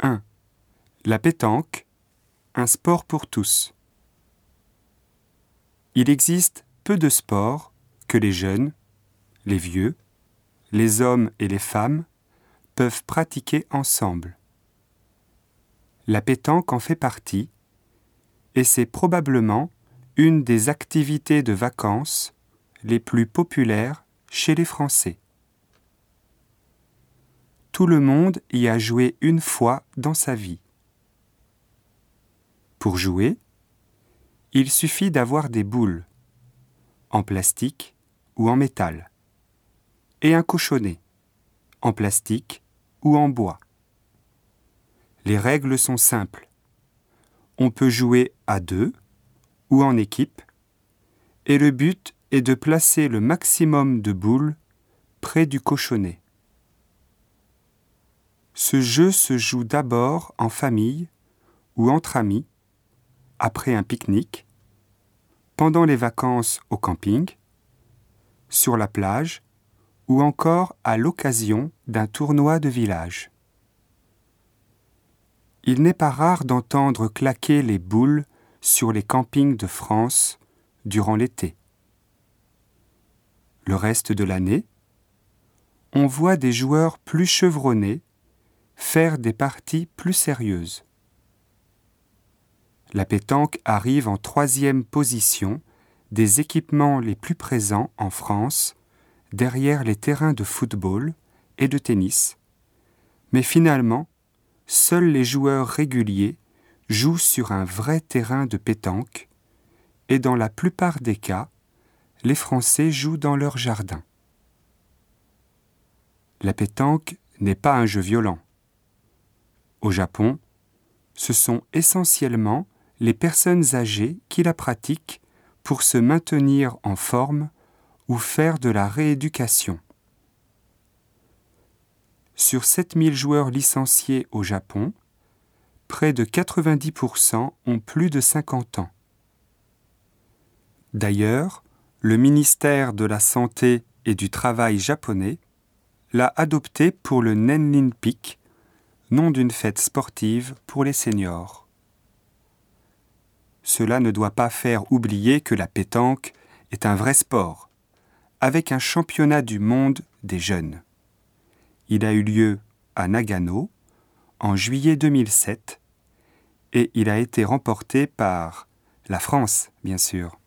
1. La pétanque, un sport pour tous. Il existe peu de sports que les jeunes, les vieux, les hommes et les femmes peuvent pratiquer ensemble. La pétanque en fait partie et c'est probablement une des activités de vacances les plus populaires chez les Français. Tout le monde y a joué une fois dans sa vie. Pour jouer, il suffit d'avoir des boules, en plastique ou en métal, et un cochonnet, en plastique ou en bois. Les règles sont simples. On peut jouer à deux ou en équipe, et le but est de placer le maximum de boules près du cochonnet. Ce jeu se joue d'abord en famille ou entre amis, après un pique-nique, pendant les vacances au camping, sur la plage ou encore à l'occasion d'un tournoi de village. Il n'est pas rare d'entendre claquer les boules sur les campings de France durant l'été. Le reste de l'année, on voit des joueurs plus chevronnés faire des parties plus sérieuses. La pétanque arrive en troisième position des équipements les plus présents en France, derrière les terrains de football et de tennis. Mais finalement, seuls les joueurs réguliers jouent sur un vrai terrain de pétanque, et dans la plupart des cas, les Français jouent dans leur jardin. La pétanque n'est pas un jeu violent. Au Japon, ce sont essentiellement les personnes âgées qui la pratiquent pour se maintenir en forme ou faire de la rééducation. Sur 7000 joueurs licenciés au Japon, près de 90% ont plus de 50 ans. D'ailleurs, le ministère de la Santé et du Travail japonais l'a adopté pour le Nennin Peak, nom d'une fête sportive pour les seniors cela ne doit pas faire oublier que la pétanque est un vrai sport, avec un championnat du monde des jeunes. Il a eu lieu à Nagano en juillet 2007 et il a été remporté par la France, bien sûr.